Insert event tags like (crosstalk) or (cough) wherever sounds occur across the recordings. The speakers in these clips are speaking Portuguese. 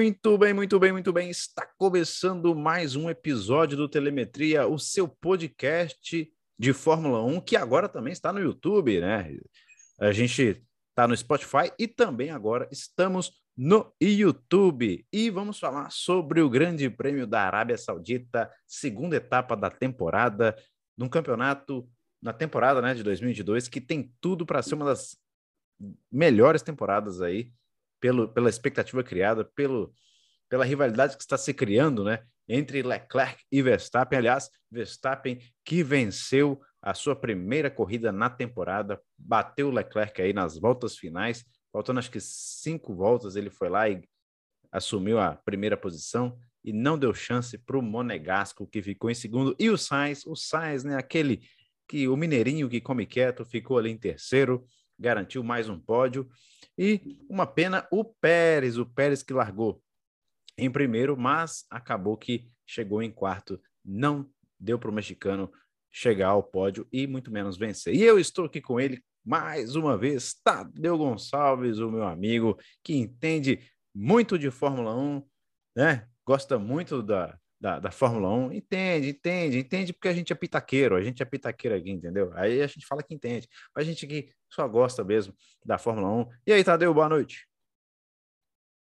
Muito bem, muito bem, muito bem. Está começando mais um episódio do Telemetria, o seu podcast de Fórmula 1, que agora também está no YouTube, né? A gente está no Spotify e também agora estamos no YouTube. E vamos falar sobre o Grande Prêmio da Arábia Saudita, segunda etapa da temporada, num campeonato na temporada né, de 2022, que tem tudo para ser uma das melhores temporadas aí pelo, pela expectativa criada, pelo, pela rivalidade que está se criando, né? Entre Leclerc e Verstappen. Aliás, Verstappen que venceu a sua primeira corrida na temporada, bateu Leclerc aí nas voltas finais, faltando acho que cinco voltas, ele foi lá e assumiu a primeira posição e não deu chance para o Monegasco, que ficou em segundo, e o Sainz, o Sainz, né, aquele que o Mineirinho que come quieto, ficou ali em terceiro, garantiu mais um pódio, e uma pena o Pérez, o Pérez que largou em primeiro, mas acabou que chegou em quarto. Não deu para o mexicano chegar ao pódio e muito menos vencer. E eu estou aqui com ele mais uma vez, Tadeu Gonçalves, o meu amigo, que entende muito de Fórmula 1, né? Gosta muito da, da, da, Fórmula 1, entende, entende, entende, porque a gente é pitaqueiro, a gente é pitaqueiro aqui, entendeu? Aí a gente fala que entende, mas a gente aqui só gosta mesmo da Fórmula 1. E aí, Tadeu, boa noite.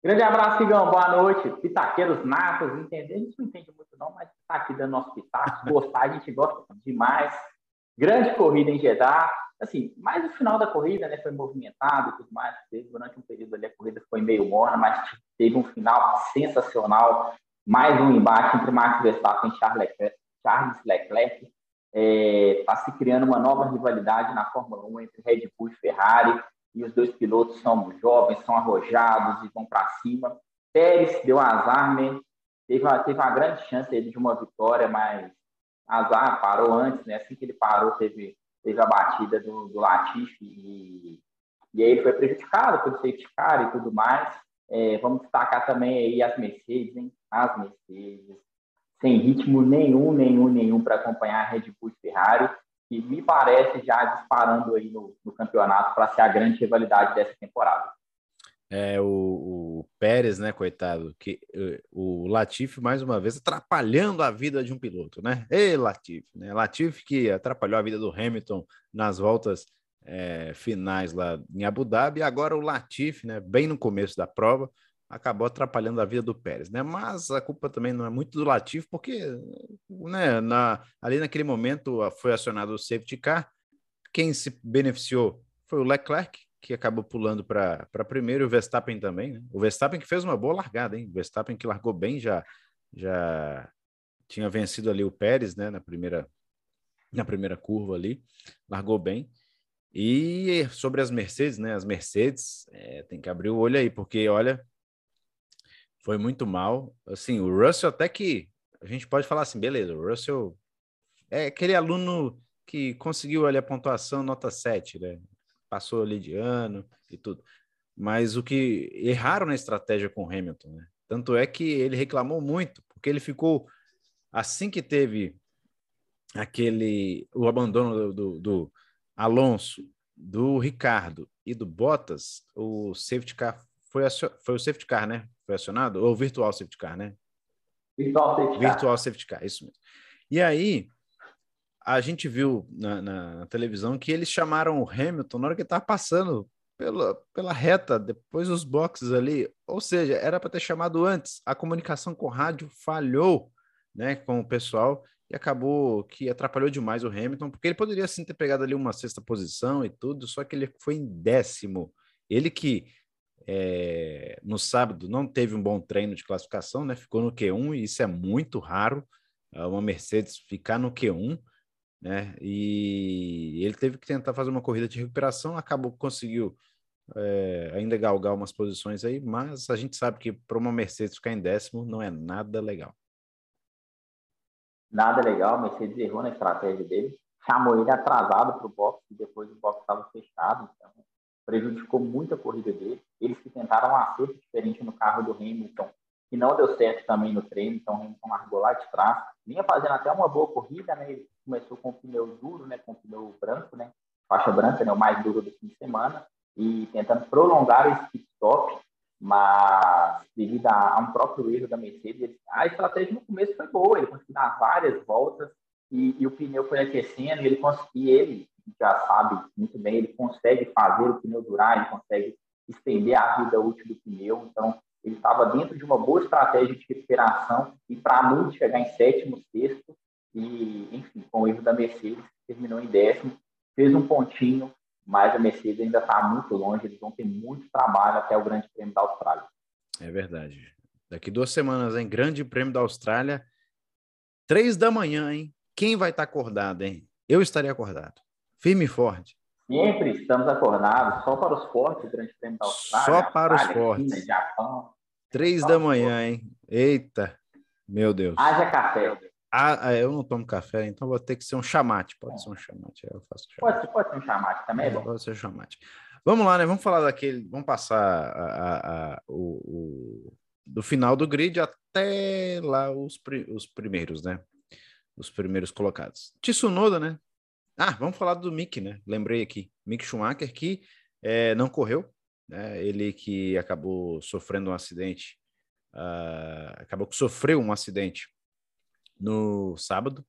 Grande abraço, Figão, boa noite. Pitaqueiros natos, entender, a gente não entende muito não, mas está aqui dando nosso pitaco, (laughs) gostar, a gente gosta demais. Grande corrida em Jeddah, assim, mais o final da corrida, né, foi movimentado e tudo mais, durante um período ali a corrida foi meio morna, mas teve um final sensacional, mais um embate entre Max Verstappen e Charles Leclerc. Charles Leclerc está é, tá se criando uma nova rivalidade na Fórmula 1 entre Red Bull e Ferrari, e os dois pilotos são jovens, são arrojados e vão para cima. Pérez deu azar, né? Teve uma, teve uma grande chance de uma vitória, mas azar, parou antes, né? Assim que ele parou, teve, teve a batida do, do Latifi e, e aí ele foi prejudicado pelo safety car e tudo mais. É, vamos destacar também aí as Mercedes, hein? As Mercedes, sem ritmo nenhum, nenhum, nenhum para acompanhar a Red Bull e Ferrari, que me parece já disparando aí no, no campeonato para ser a grande rivalidade dessa temporada. É, o, o, Pérez, né, coitado, que o Latifi, mais uma vez, atrapalhando a vida de um piloto, né? Ei, Latifi, né? Latifi que atrapalhou a vida do Hamilton nas voltas é, finais lá em Abu Dhabi, agora o Latifi, né, bem no começo da prova, acabou atrapalhando a vida do Pérez, né? Mas a culpa também não é muito do Latifi, porque né, na, ali naquele momento foi acionado o safety car, quem se beneficiou foi o Leclerc, que acabou pulando para primeiro, e o Verstappen também, né? O Verstappen que fez uma boa largada, hein? O Verstappen que largou bem, já, já tinha vencido ali o Pérez, né? Na primeira, na primeira curva ali, largou bem. E sobre as Mercedes, né? As Mercedes, é, tem que abrir o olho aí, porque olha, foi muito mal. Assim, o Russell até que a gente pode falar assim, beleza, o Russell é aquele aluno que conseguiu ali a pontuação nota 7, né? passou ali de ano e tudo. Mas o que erraram na estratégia com o Hamilton, né? Tanto é que ele reclamou muito, porque ele ficou assim que teve aquele o abandono do, do, Alonso, do Ricardo e do Bottas, o safety car foi, foi o safety car, né? Foi acionado ou virtual safety car, né? Virtual safety car. Virtual safety car, isso mesmo. E aí a gente viu na, na, televisão que eles chamaram o Hamilton na hora que ele estava passando pela, pela reta, depois dos boxes ali. Ou seja, era para ter chamado antes. A comunicação com o rádio falhou né, com o pessoal e acabou que atrapalhou demais o Hamilton, porque ele poderia sim ter pegado ali uma sexta posição e tudo, só que ele foi em décimo. Ele que é, no sábado não teve um bom treino de classificação, né? Ficou no Q1 e isso é muito raro. Uma Mercedes ficar no Q1 né? E ele teve que tentar fazer uma corrida de recuperação, acabou conseguiu é, ainda galgar umas posições aí, mas a gente sabe que para uma Mercedes ficar em décimo não é nada legal. Nada legal, a Mercedes errou na estratégia dele, chamou ele atrasado para o box e depois o box estava fechado, então prejudicou muito a corrida dele. Eles que tentaram um acerto diferente no carro do Hamilton que não deu certo também no treino, então o Hamilton largou lá de trás. Vinha fazendo até uma boa corrida, né? Ele começou com o pneu duro, né? Com o pneu branco, né? Faixa branca, né? O mais duro do fim de semana. E tentando prolongar esse pit stop. mas devido a, um próprio erro da Mercedes, a estratégia no começo foi boa, ele conseguiu dar várias voltas e, e o pneu foi aquecendo ele conseguiu, ele já sabe muito bem, ele consegue fazer o pneu durar, ele consegue estender a vida útil do pneu, então ele estava dentro de uma boa estratégia de recuperação e para muito chegar em sétimo, sexto e, enfim, com o erro da Mercedes, terminou em décimo, fez um pontinho, mas a Mercedes ainda está muito longe, eles vão ter muito trabalho até o Grande Prêmio da Austrália. É verdade. Daqui duas semanas, hein? Grande Prêmio da Austrália, três da manhã, hein? Quem vai estar tá acordado, hein? Eu estaria acordado. Firme e forte. Sempre estamos acordados, só para os fortes, Grande Prêmio da Austrália. Só para Austrália, os fortes. China, Japão. Três da manhã, hein? Eita, meu Deus. Haja café. Ah, é, eu não tomo café, então vou ter que ser um chamate. Pode é. ser um chamate. Eu faço chamate. Pode, pode ser um chamate também, é, Pode ser um chamate. Vamos lá, né? Vamos falar daquele. Vamos passar a, a, a, o, o, do final do grid até lá os, os primeiros, né? Os primeiros colocados. Tsunoda, né? Ah, vamos falar do Mick, né? Lembrei aqui. Mick Schumacher que é, não correu, né? Ele que acabou sofrendo um acidente, uh, acabou que sofreu um acidente no sábado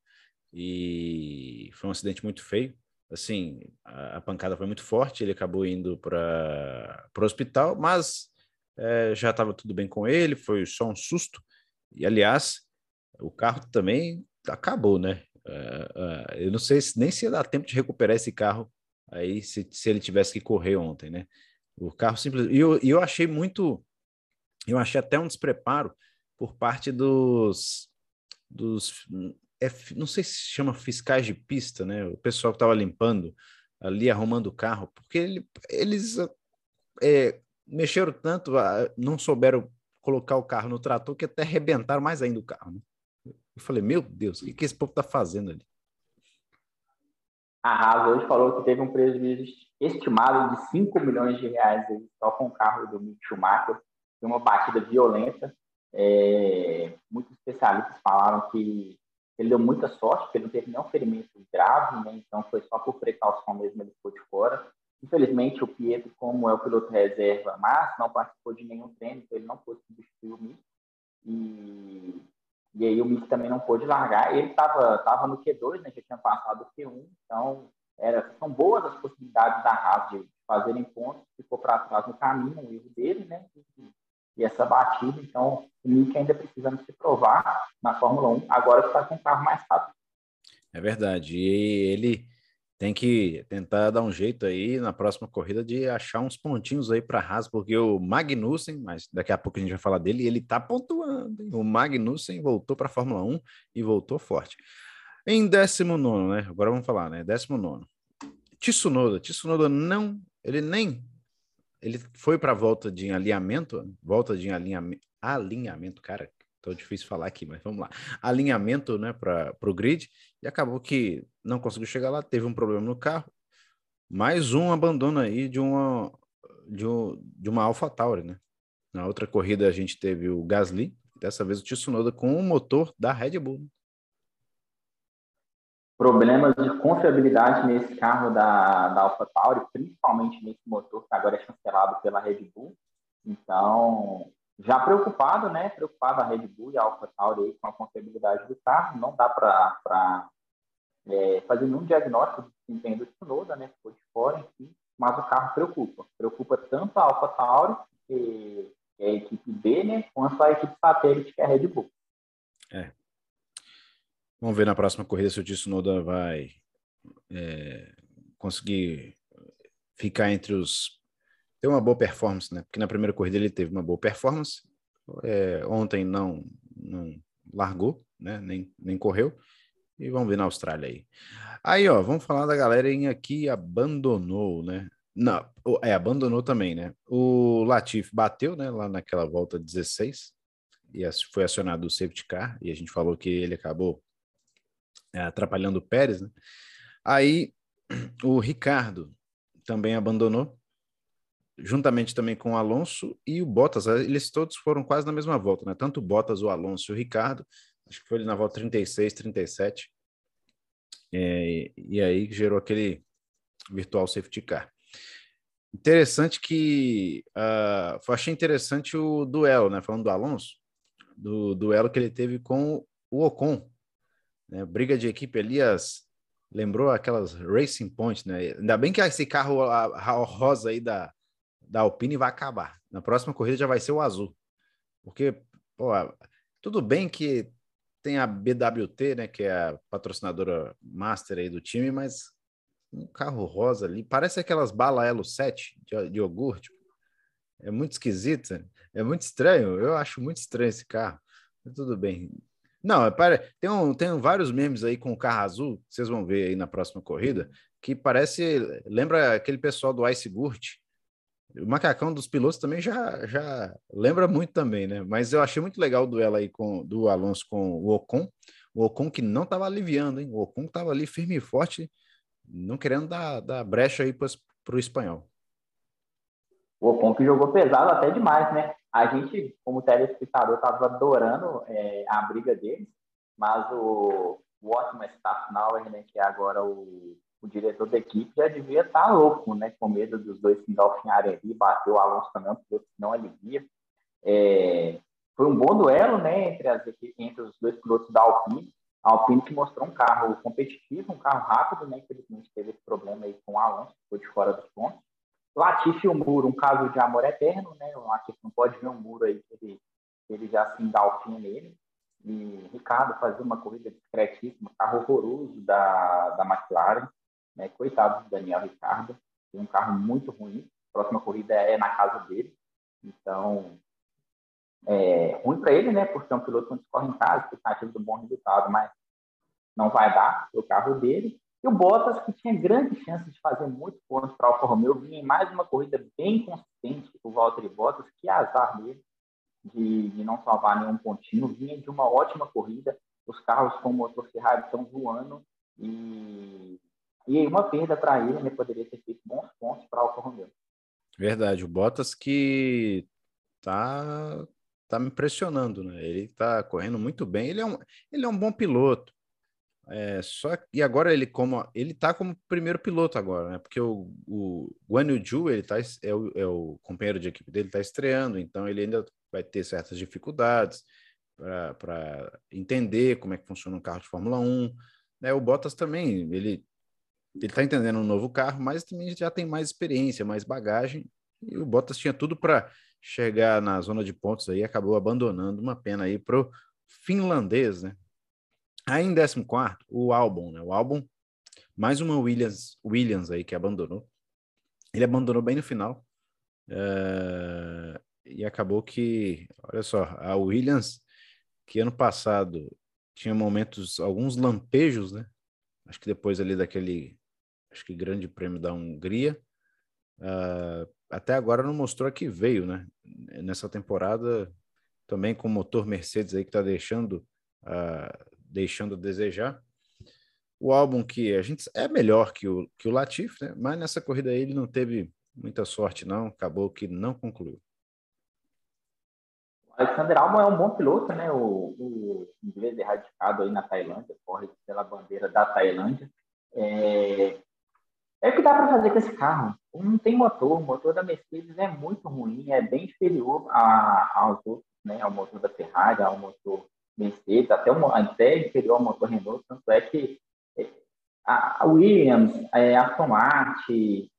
e foi um acidente muito feio. Assim, a, a pancada foi muito forte, ele acabou indo para o hospital, mas é, já estava tudo bem com ele, foi só um susto. E, aliás, o carro também acabou, né? Uh, eu não sei se, nem se ia dar tempo de recuperar esse carro aí se, se ele tivesse que correr ontem, né? O carro simplesmente. E eu, eu achei muito. Eu achei até um despreparo por parte dos, dos é, não sei se chama fiscais de pista, né? O pessoal que estava limpando ali, arrumando o carro, porque ele, eles é, mexeram tanto, não souberam colocar o carro no trator que até arrebentaram mais ainda o carro. Né? Eu falei, meu Deus, o que, que esse povo está fazendo ali? A Haas hoje falou que teve um prejuízo estimado de 5 milhões de reais só com o carro do Mick Schumacher, uma batida violenta. É, muitos especialistas falaram que ele deu muita sorte, porque não teve nenhum ferimento grave, né? então foi só por precaução mesmo ele ficou de fora. Infelizmente, o Pietro, como é o piloto reserva, mas não participou de nenhum treino, então ele não pôde substituir o Mick. E, e aí o Mick também não pôde largar. Ele estava tava no Q2, né? já tinha passado o Q1, então era, são boas as possibilidades da Haas de fazerem pontos, ficou para trás no caminho, o erro dele, né? e essa batida. Então, o Mick ainda precisa se provar na Fórmula 1, agora está com um carro mais rápido. É verdade. E ele tem que tentar dar um jeito aí na próxima corrida de achar uns pontinhos aí para Haas, porque o Magnussen, mas daqui a pouco a gente vai falar dele, ele está pontuando. Hein? O Magnussen voltou para a Fórmula 1 e voltou forte. Em 19, né? Agora vamos falar, né? 19. Tsunoda. Tsunoda não, ele nem ele foi para a volta de alinhamento, volta de alinhamento, alinhamento, cara, tô difícil falar aqui, mas vamos lá, alinhamento, né, para o grid, e acabou que não conseguiu chegar lá, teve um problema no carro, mais um abandono aí de uma de, um, de uma AlphaTauri, né? Na outra corrida a gente teve o Gasly, dessa vez o Tsunoda com o motor da Red Bull. Né? problemas de confiabilidade nesse carro da, da AlphaTauri, principalmente nesse motor que agora é chancelado pela Red Bull. Então, já preocupado, né? Preocupado a Red Bull e a AlphaTauri com a confiabilidade do carro. Não dá para é, fazer nenhum diagnóstico de desempenho do Tsunoda, né? Ficou de fora, enfim. Mas o carro preocupa. Preocupa tanto a AlphaTauri, que é a equipe B, né? Quanto a equipe satélite, que é a Red Bull. É, Vamos ver na próxima corrida se o Tsunoda vai é, conseguir ficar entre os. Ter uma boa performance, né? Porque na primeira corrida ele teve uma boa performance. É, ontem não, não largou, né? Nem, nem correu. E vamos ver na Austrália aí. Aí, ó, vamos falar da galera em aqui abandonou, né? Não, é, abandonou também, né? O Latif bateu, né, lá naquela volta 16, e foi acionado o safety car, e a gente falou que ele acabou é, atrapalhando o Pérez, né? Aí o Ricardo também abandonou, juntamente também com o Alonso e o Bottas. Eles todos foram quase na mesma volta, né? Tanto o Bottas, o Alonso e o Ricardo. Acho que foi na volta 36, 37. É, e aí gerou aquele virtual safety car. Interessante que uh, achei interessante o duelo, né? Falando do Alonso, do duelo que ele teve com o Ocon, né? Briga de equipe ali, as, lembrou aquelas Racing Point, né? Ainda bem que esse carro a, a rosa aí da, da Alpine vai acabar. Na próxima corrida já vai ser o azul, porque pô, tudo bem que tem a BWT, né? Que é a patrocinadora master aí do time, mas um carro rosa ali, parece aquelas balas Elo 7 de, de iogurte. É muito esquisito, é muito estranho. Eu acho muito estranho esse carro. Mas tudo bem. Não, é para, tem, um, tem vários memes aí com o carro azul, vocês vão ver aí na próxima corrida, que parece, lembra aquele pessoal do Ice Gurt. O macacão dos pilotos também já, já lembra muito também, né? Mas eu achei muito legal o duelo aí com, do Alonso com o Ocon. O Ocon que não estava aliviando, hein? O Ocon estava ali firme e forte não querendo dar, dar brecha aí para o espanhol. O Ocon que jogou pesado até demais, né? A gente, como telespectador, estava adorando é, a briga deles, mas o, o ótimo staff Nauer, né, que é agora o, o diretor da equipe, já devia estar tá louco, né? Com medo dos dois se engalfinharem ali, bateu o Alonso também, porque não alivia. É, foi um bom duelo, né, entre, as, entre os dois pilotos da Alpine. A Alpine que mostrou um carro competitivo, um carro rápido, né? Infelizmente teve esse problema aí com o Alonso, que foi de fora dos pontos. Latifi e o Muro, um caso de amor eterno, né? O Latifi não pode ver um muro aí que ele, ele já se engalfinha nele. E Ricardo fazia uma corrida discretíssima, carro horroroso da, da McLaren, né? Coitado do Daniel Ricardo, tem um carro muito ruim. A próxima corrida é na casa dele. Então, é, ruim para ele, né? Porque é um piloto que corre em casa, expectativa de um bom resultado, mas não vai dar o carro dele. E o Bottas, que tinha grande chance de fazer muito pontos para o Alfa Romeo, vinha em mais uma corrida bem consistente o Valtteri Bottas, que azar dele de, de, não salvar nenhum pontinho, vinha de uma ótima corrida, os carros com o motor Ferrari estão voando e, e uma perda para ele, né, poderia ter feito bons pontos para Alfa Romeo. Verdade, o Bottas que tá tá me impressionando, né? Ele tá correndo muito bem. Ele é um, ele é um bom piloto. É, só e agora ele como ele tá como primeiro piloto agora, né? Porque o, o Guan Yu ele tá é o, é o companheiro de equipe dele tá estreando, então ele ainda vai ter certas dificuldades para entender como é que funciona um carro de Fórmula 1. Né? O Bottas também, ele ele está entendendo um novo carro, mas também já tem mais experiência, mais bagagem. E o Bottas tinha tudo para chegar na zona de pontos aí, acabou abandonando uma pena aí pro finlandês, né? Aí em 14, o álbum, né? O álbum, mais uma Williams, Williams aí que abandonou. Ele abandonou bem no final. Uh, e acabou que, olha só, a Williams, que ano passado tinha momentos, alguns lampejos, né? Acho que depois ali daquele, acho que grande prêmio da Hungria, uh, até agora não mostrou que veio, né? Nessa temporada, também com o motor Mercedes aí que está deixando, uh, deixando a desejar. O álbum que a gente é melhor que o, que o Latif, né? Mas nessa corrida aí ele não teve muita sorte, não. Acabou que não concluiu. Alexander Albon é um bom piloto, né? O, o inglês erradicado aí na Tailândia, corre pela bandeira da Tailândia. É, é o que dá para fazer com esse carro. Não tem motor, o motor da Mercedes é muito ruim, é bem inferior a, aos outros, né? Ao motor da Ferrari, ao motor Mercedes, até, até inferior ao motor Renault. Tanto é que é, a Williams, é, a Aston Martin,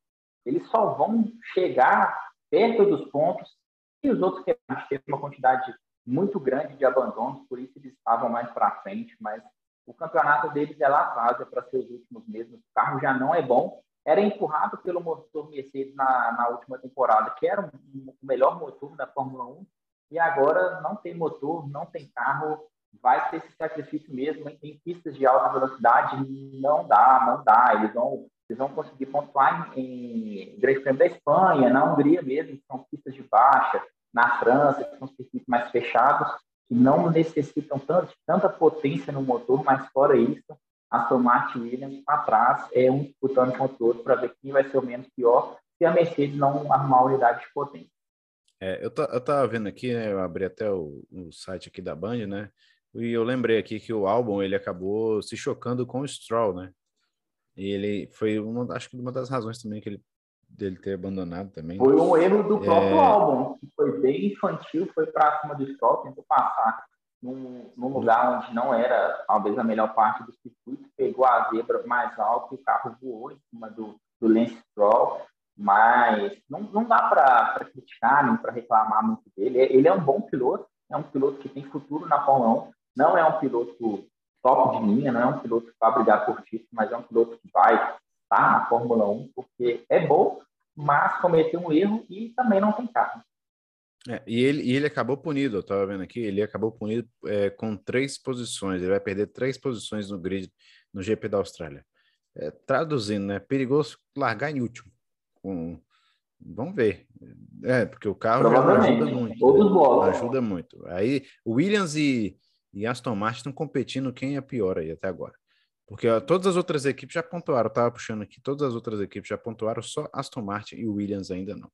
eles só vão chegar perto dos pontos e os outros que teve uma quantidade muito grande de abandonos, por isso eles estavam mais para frente, mas o campeonato deles é atrás, é para ser os últimos meses. O carro já não é bom era empurrado pelo motor Mercedes na, na última temporada, que era o melhor motor da Fórmula 1, e agora não tem motor, não tem carro, vai ter esse sacrifício mesmo em pistas de alta velocidade, não dá, não dá, eles vão, eles vão conseguir pontuar em, em Grande Prêmio da Espanha, na Hungria mesmo, que são pistas de baixa, na França, que são circuitos mais fechados, que não necessitam tanto, tanta potência no motor, mas fora isso, Aston Martin e Williams para trás, é um disputando contra o outro para ver quem vai ser o menos pior se a Mercedes não arrumar a unidade de potência. É, eu, estava vendo aqui, né, eu abri até o, o, site aqui da Band, né, e eu lembrei aqui que o álbum ele acabou se chocando com o Stroll, né, e ele foi uma, acho que uma das razões também que ele dele ter abandonado também. Foi um erro do próprio é... álbum, que foi bem infantil, foi para cima do Stroll, tentou passar num, num, lugar onde não era talvez a melhor parte do circuito, pegou a zebra mais alto e o carro voou em cima do, do Lance Stroll, mas não, não dá para criticar nem para reclamar muito dele. Ele é um bom piloto, é um piloto que tem futuro na Fórmula 1, não é um piloto top de linha, não é um piloto vai brigar por título, mas é um piloto que vai estar na Fórmula 1 porque é bom, mas cometeu um erro e também não tem carro. É, e, ele, e ele acabou punido, eu estava vendo aqui, ele acabou punido é, com três posições, ele vai perder três posições no grid no GP da Austrália. É, traduzindo, né? Perigoso largar em último. Vamos ver. É, porque o carro ajuda muito. Ajuda muito. Aí, Williams e, e Aston Martin estão competindo quem é pior aí até agora. Porque ó, todas as outras equipes já pontuaram, eu tava puxando aqui, todas as outras equipes já pontuaram, só Aston Martin e Williams ainda não.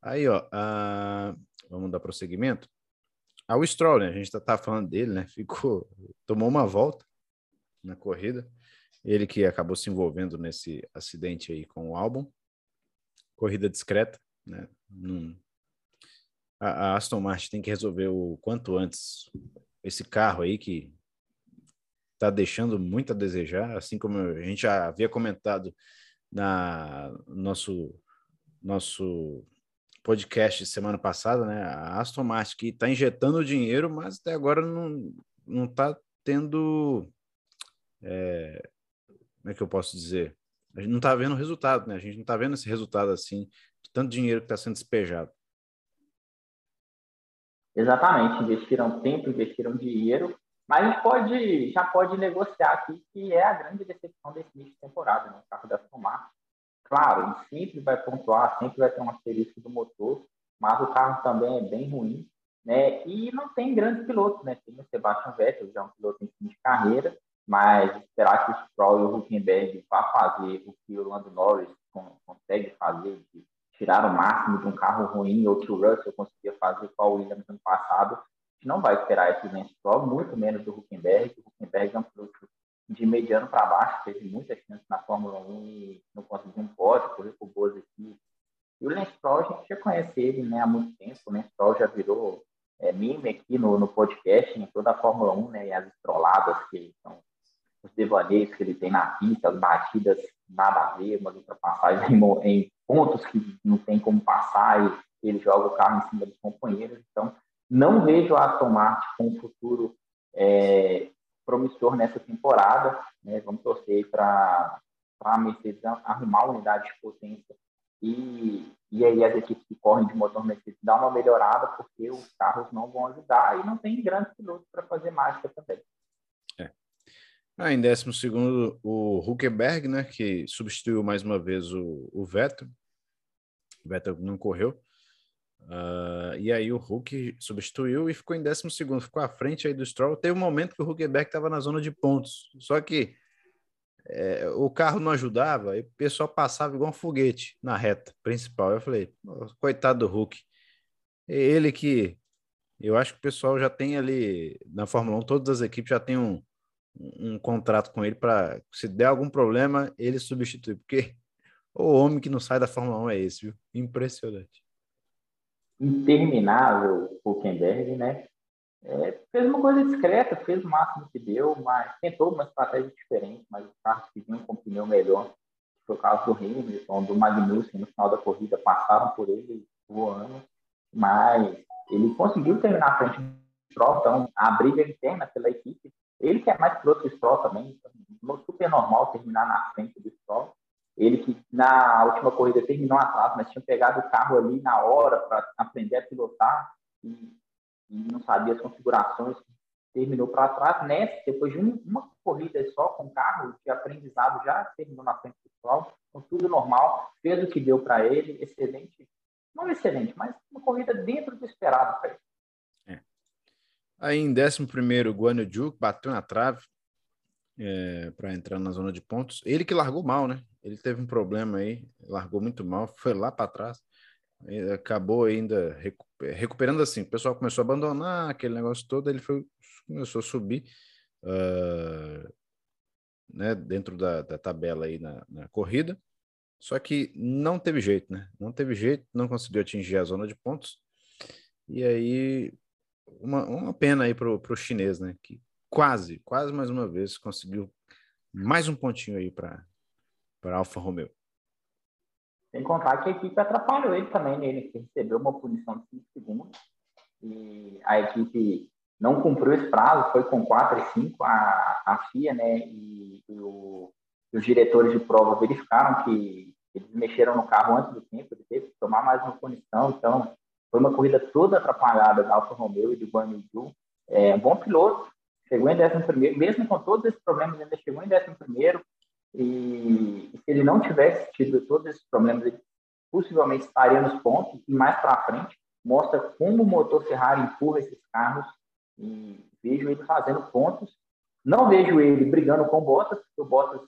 Aí, ó, uh, vamos dar prosseguimento. Ah, o Stroll, né? A gente tá, tá falando dele, né? Ficou, tomou uma volta na corrida. Ele que acabou se envolvendo nesse acidente aí com o álbum. Corrida discreta, né? Num... A, a Aston Martin tem que resolver o quanto antes esse carro aí que está deixando muito a desejar, assim como a gente já havia comentado na nosso nosso podcast semana passada, né? A Aston Martin que está injetando dinheiro, mas até agora não não está tendo é, como é que eu posso dizer? A gente não está vendo resultado, né? A gente não está vendo esse resultado assim, tanto dinheiro que está sendo despejado. Exatamente, investiram tempo, investiram dinheiro mas a gente pode, já pode negociar aqui que é a grande decepção desse início de temporada, né? o carro da Aston Claro, ele sempre vai pontuar, sempre vai ter um asterisco do motor, mas o carro também é bem ruim, né? E não tem grandes pilotos, né? Tem o Sebastian Vettel, já é um piloto em fim de carreira, mas esperar que o Stroll e o Huckenberg vá fazer o que o Lando Norris consegue fazer, de tirar o máximo de um carro ruim, ou que o Russell conseguia fazer com a Williams no passado, gente não vai esperar esse Lance Stroll, muito menos do Huckenberg. O Huckenberg é um piloto de mediano para baixo, teve muitas chances na Fórmula 1 e não conseguiu um pódio, correu por boas equipes. E o Lance Stroll, a gente já conhece ele né, há muito tempo, o Lance Stroll já virou é, meme aqui no, no podcast, em toda a Fórmula 1, né, e as estroladas que são os devaneios que ele tem na pista, as batidas nada a ver, umas ultrapassagens em, em pontos que não tem como passar e ele joga o carro em cima dos companheiros. Então, não vejo a Aston Martin com um futuro é, promissor nessa temporada. Né? Vamos torcer para a Mercedes arrumar a unidade de potência e, e aí as equipes que correm de motor Mercedes dar uma melhorada, porque os carros não vão ajudar e não tem grandes pilotos para fazer mágica também. É. Ah, em décimo segundo, o Huckenberg, né, que substituiu mais uma vez o, o Vettel. O Vettel não correu. Uh, e aí o Hulk substituiu e ficou em 12 segundo, ficou à frente aí do Stroll. Teve um momento que o Huckenberg estava na zona de pontos, só que é, o carro não ajudava e o pessoal passava igual um foguete na reta principal. Eu falei, coitado do Hulk. Ele que eu acho que o pessoal já tem ali na Fórmula 1, todas as equipes já tem um, um contrato com ele para se der algum problema, ele substitui, porque (laughs) o homem que não sai da Fórmula 1 é esse, viu? Impressionante interminável Huckenberg, né? É, fez uma coisa discreta, fez o máximo que deu, mas tentou uma estratégia diferente, mas os carros que vinham com pneu melhor, foi o caso do Hamilton, do Magnussen, no final da corrida, passaram por ele voando, mas ele conseguiu terminar à frente do Stroll, então a briga interna pela equipe, ele que é mais piloto que o Stroll também, então, super normal terminar na frente do Stroll, ele que na última corrida terminou atrás, mas tinha pegado o carro ali na hora para aprender a pilotar e, e, não sabia as configurações, terminou para trás. Nessa, depois de um, uma corrida só com o carro, de aprendizado já terminou na frente do pessoal, tudo normal, fez o que deu para ele, excelente, não excelente, mas uma corrida dentro do esperado para ele. É. Aí em 11 primeiro, Guanyu bateu na trave, é, para entrar na zona de pontos. Ele que largou mal, né? Ele teve um problema aí, largou muito mal, foi lá para trás, acabou ainda recuperando assim. O pessoal começou a abandonar aquele negócio todo, ele foi, começou a subir uh, né, dentro da, da tabela aí na, na corrida. Só que não teve jeito, né? Não teve jeito, não conseguiu atingir a zona de pontos. E aí, uma, uma pena aí para o chinês, né? Que quase, quase mais uma vez conseguiu mais um pontinho aí para Alfa Romeo. Sem contar que a equipe atrapalhou ele também? Ele recebeu uma punição de 5 segundos e a equipe não cumpriu esse prazo, foi com 4 e 5, a, a FIA, né? E, e o, os diretores de prova verificaram que eles mexeram no carro antes do tempo, ele teve que tomar mais uma punição, então foi uma corrida toda atrapalhada da Alfa Romeo e do Guanyu. É um bom piloto, chegou em 11 mesmo com todos esses problemas, ainda chegou em 11 e, se ele não tivesse tido todos esses problemas, ele possivelmente estaria nos pontos e mais para frente. Mostra como o motor Ferrari empurra esses carros e vejo ele fazendo pontos. Não vejo ele brigando com o Bottas, porque o Bottas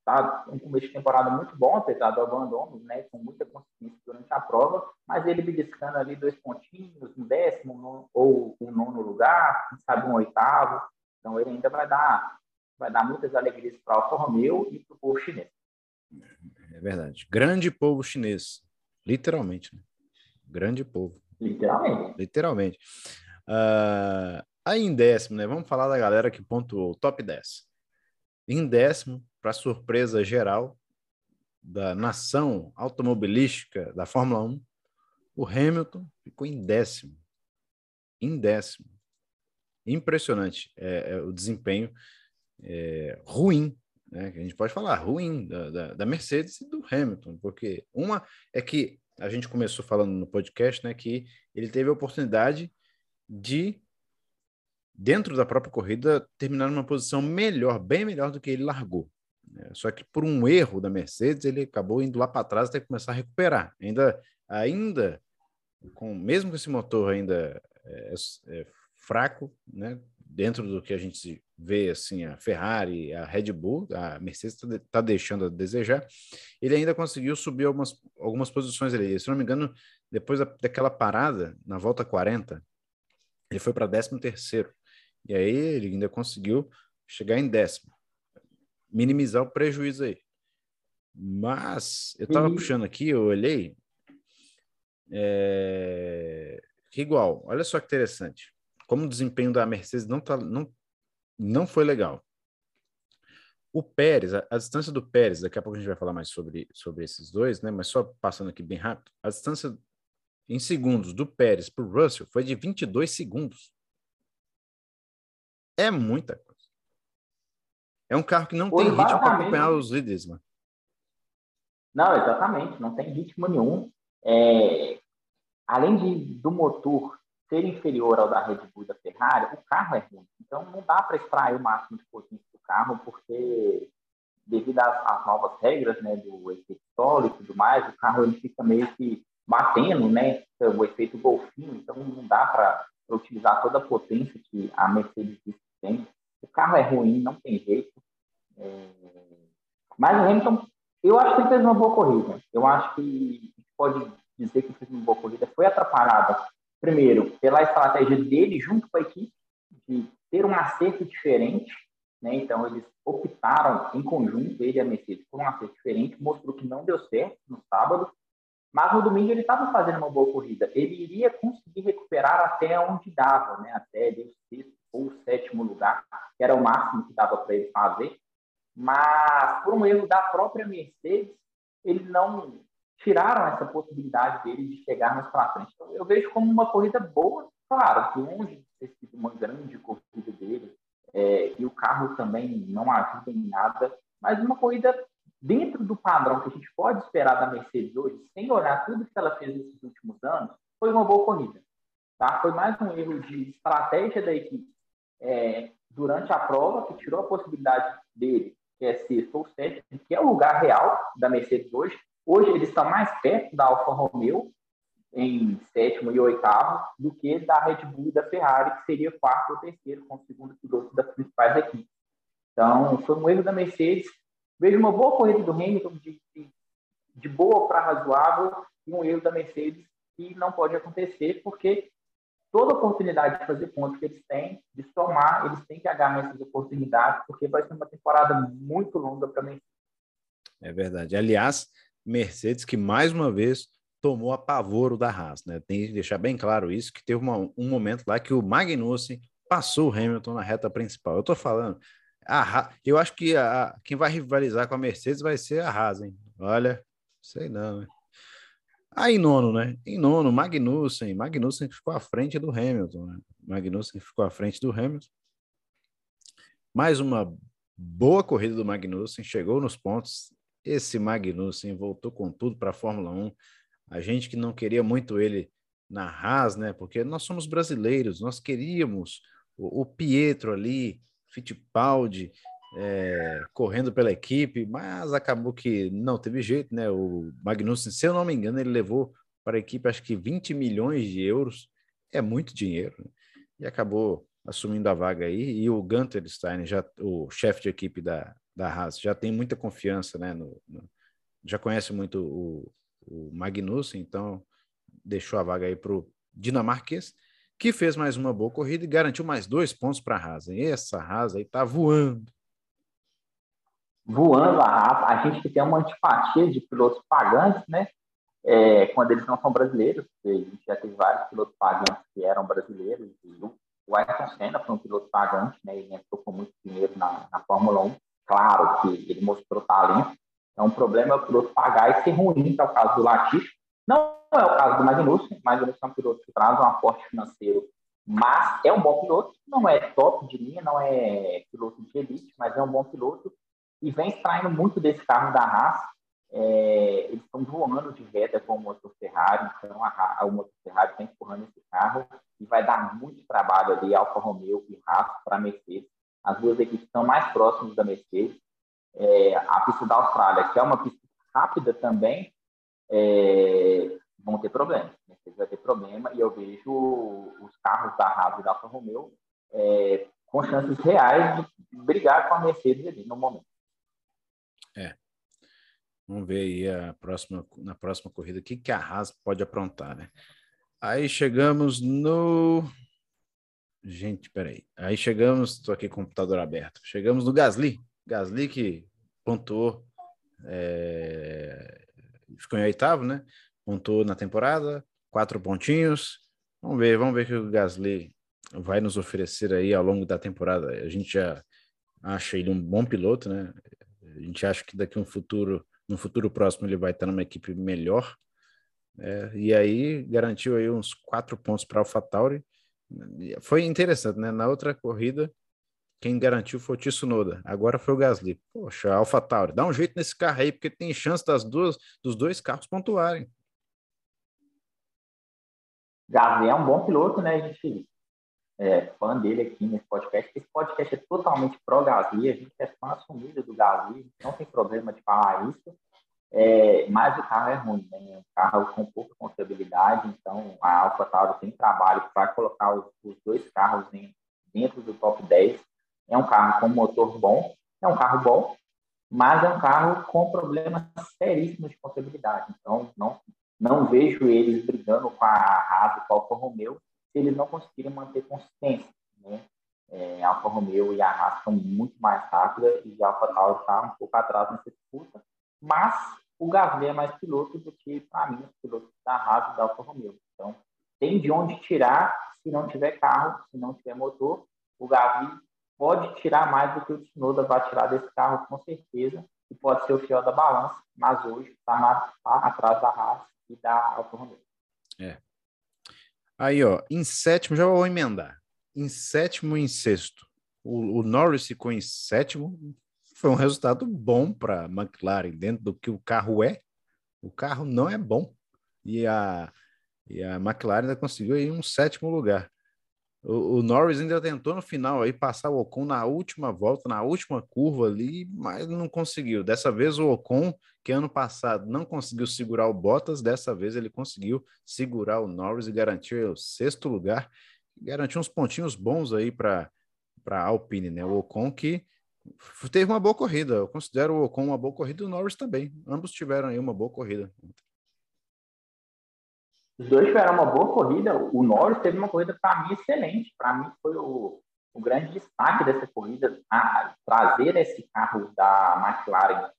está um começo de temporada muito bom, apesar do abandono, né, com muita consciência durante a prova, mas ele beliscando ali dois pontinhos, um décimo ou um nono lugar, sabe, um oitavo. Então ele ainda vai dar, vai dar muitas alegrias para o Alfa Romeo e para o povo chinês. É verdade. Grande povo chinês. Literalmente. Né? Grande povo. Literalmente. Literalmente. Uh, aí em décimo, né? Vamos falar da galera que pontuou top 10. Em décimo, para surpresa geral da nação automobilística da Fórmula 1, o Hamilton ficou em décimo. Em décimo. Impressionante é, é o desempenho é, ruim, né? a gente pode falar ruim da, da, da, Mercedes e do Hamilton, porque uma é que a gente começou falando no podcast, né, que ele teve a oportunidade de dentro da própria corrida terminar numa posição melhor, bem melhor do que ele largou. Né? Só que por um erro da Mercedes ele acabou indo lá para trás até começar a recuperar. Ainda, ainda com mesmo com esse motor ainda é, é, fraco, né? Dentro do que a gente vê assim a Ferrari, a Red Bull, a Mercedes está tá deixando a desejar. Ele ainda conseguiu subir algumas, algumas posições ali. Se não me engano, depois da, daquela parada na volta 40, ele foi para 13 terceiro. E aí ele ainda conseguiu chegar em décimo, minimizar o prejuízo aí. Mas eu estava uhum. puxando aqui, eu olhei. É... Igual, olha só que interessante como o desempenho da Mercedes não, tá, não, não foi legal. O Pérez, a, a, distância do Pérez, daqui a pouco a gente vai falar mais sobre, sobre esses dois, né? Mas só passando aqui bem rápido, a distância em segundos do Pérez para o Russell foi de 22 segundos. É muita coisa. É um carro que não tem ritmo para acompanhar os líderes, mano. Não, exatamente, não tem ritmo nenhum. É, além de, do motor ser inferior ao da Red Bull e da Ferrari, o carro é ruim. Então, não dá para extrair o máximo de potência do carro, porque, devido às, às novas regras né, do efeito solo e tudo mais, o carro ele fica meio que batendo, né, o efeito golfinho. Então, não dá para utilizar toda a potência que a Mercedes tem. O carro é ruim, não tem jeito. É... Mas o Hamilton, eu acho que ele fez uma boa corrida. Eu acho que pode dizer que fez uma boa corrida. Foi atrapalhada primeiro, pela estratégia dele junto com a equipe, de ter um acerto diferente, né? Então, eles optaram em conjunto, ele e a Mercedes, por um acerto diferente, mostrou que não deu certo no sábado, mas no domingo ele estava fazendo uma boa corrida. Ele iria conseguir recuperar até onde dava, né? Até o sexto ou o sétimo lugar, que era o máximo que dava para ele fazer. Mas, por um erro da própria Mercedes, ele não tiraram essa possibilidade dele de chegar mais para frente. Então, eu vejo como uma corrida boa, claro, que longe de ter sido uma grande corrida dele, é, e o carro também não ajuda em nada, mas uma corrida dentro do padrão que a gente pode esperar da Mercedes hoje, sem olhar tudo que ela fez nesses últimos anos, foi uma boa corrida. Tá? Foi mais um erro de estratégia da equipe é, durante a prova, que tirou a possibilidade dele, que é sexto ou sétimo, que é o lugar real da Mercedes hoje, Hoje ele está mais perto da Alfa Romeo, em sétimo e oitavo, do que da Red Bull e da Ferrari, que seria quarto ou terceiro, com o segundo piloto das principais equipes. Então, foi um erro da Mercedes. Vejo uma boa corrida do Hamilton, de, de, de boa para razoável, e um erro da Mercedes que não pode acontecer, porque toda oportunidade de fazer pontos que eles têm, de somar, eles têm que agarrar essas oportunidades, porque vai ser uma temporada muito longa para Mercedes. É verdade. Aliás, Mercedes que mais uma vez tomou apavoro da Haas, né? Tem que deixar bem claro isso, que teve uma, um momento lá que o Magnussen passou o Hamilton na reta principal. Eu tô falando, a, eu acho que a, quem vai rivalizar com a Mercedes vai ser a Haas, hein? Olha, sei não, né? Aí nono, né? Em nono, Magnussen. Magnussen ficou à frente do Hamilton, né? Magnussen ficou à frente do Hamilton. Mais uma boa corrida do Magnussen, chegou nos pontos. Esse Magnussen voltou com tudo para a Fórmula 1. A gente que não queria muito ele na Haas, né? Porque nós somos brasileiros, nós queríamos o, o Pietro ali, Fittipaldi, é, correndo pela equipe, mas acabou que não teve jeito, né? O Magnussen, se eu não me engano, ele levou para a equipe acho que 20 milhões de euros, é muito dinheiro, né? e acabou assumindo a vaga aí. E o Gunter Stein, já, o chefe de equipe da, da Haas, já tem muita confiança, né? No, no, já conhece muito o, o Magnussen, então deixou a vaga aí para o dinamarquês que fez mais uma boa corrida e garantiu mais dois pontos para a Haas. E essa Haas aí tá voando voando a Rafa. A gente tem uma antipatia de pilotos pagantes, né? É, quando eles não são brasileiros, a gente já teve vários pilotos pagantes que eram brasileiros. o Ayrton Senna foi um piloto pagante, né? Ele entrou com muito dinheiro na, na Fórmula 1. Claro que ele mostrou talento. Então, o problema é o piloto pagar e ser ruim, que é o caso do Latifi. Não é o caso do Magnussen. O Magnussen é um piloto que traz um aporte financeiro, mas é um bom piloto. Não é top de linha, não é piloto de elite, mas é um bom piloto e vem extraindo muito desse carro da Haas. É, eles estão voando de reta com o motor Ferrari, então a, a, o motor Ferrari está empurrando esse carro e vai dar muito trabalho ali Alfa Romeo e Haas para Mercedes. As duas equipes estão mais próximas da Mercedes. É, a pista da Austrália, que é uma pista rápida também, é, vão ter problemas. A Mercedes vai ter problema e eu vejo os carros da Haas e da Alfa Romeo é, com chances reais de brigar com a Mercedes ali no momento. É. Vamos ver aí a próxima, na próxima corrida o que, que a Haas pode aprontar, né? Aí chegamos no. Gente, peraí. Aí chegamos, estou aqui com o computador aberto. Chegamos no Gasly. Gasly que pontuou, é... ficou em oitavo, né? Pontuou na temporada, quatro pontinhos. Vamos ver, vamos ver o que o Gasly vai nos oferecer aí ao longo da temporada. A gente já acha ele um bom piloto, né? A gente acha que daqui a um futuro, no futuro próximo, ele vai estar numa equipe melhor. É, e aí garantiu aí uns quatro pontos para AlphaTauri. Foi interessante, né? Na outra corrida, quem garantiu foi o Tsunoda. Agora foi o Gasly. Poxa, AlphaTauri, dá um jeito nesse carro aí, porque tem chance das duas, dos dois carros pontuarem. Gasly é um bom piloto, né? A gente é, fã dele aqui nesse podcast. Esse podcast é totalmente pró-Gasly, a gente é fã assumido do Gasly, não tem problema de falar isso. É, mas o carro é ruim, né? Um carro com pouca confiabilidade, então a AlphaTauri tem trabalho para colocar os, os, dois carros em, dentro do top 10. É um carro com motor bom, é um carro bom, mas é um carro com problemas seríssimos de confiabilidade. Então, não, não vejo eles brigando com a Haas e com a Alfa Romeo se eles não conseguirem manter consistência. Né? É, a Alfa Romeo e a Haas são muito mais rápidas e a Alfa Tauri está um pouco atrás nessa disputa, mas o Gasly é mais piloto do que, para mim, os pilotos da Haas e da Alfa Romeo. Então, tem de onde tirar se não tiver carro, se não tiver motor. O Gasly pode tirar mais do que o Tsunoda vai tirar desse carro, com certeza, e pode ser o fiel da balança, mas hoje está tá atrás da Haas e da Alfa Romeo. É, Aí, ó, em sétimo, já vou emendar. Em sétimo e em sexto, o, o Norris ficou em sétimo. Foi um resultado bom para a McLaren, dentro do que o carro é. O carro não é bom. E a, e a McLaren ainda conseguiu aí um sétimo lugar. O, o, Norris ainda tentou no final aí passar o Ocon na última volta, na última curva ali, mas não conseguiu. Dessa vez o Ocon, que ano passado não conseguiu segurar o Bottas, dessa vez ele conseguiu segurar o Norris e garantir o sexto lugar, garantiu uns pontinhos bons aí para para Alpine, né? O Ocon que teve uma boa corrida. Eu considero o Ocon uma boa corrida e o Norris também. Ambos tiveram aí uma boa corrida. Os dois tiveram uma boa corrida. O Norris teve uma corrida, para mim, excelente. Para mim, foi o, o grande destaque dessa corrida, a, trazer esse carro da McLaren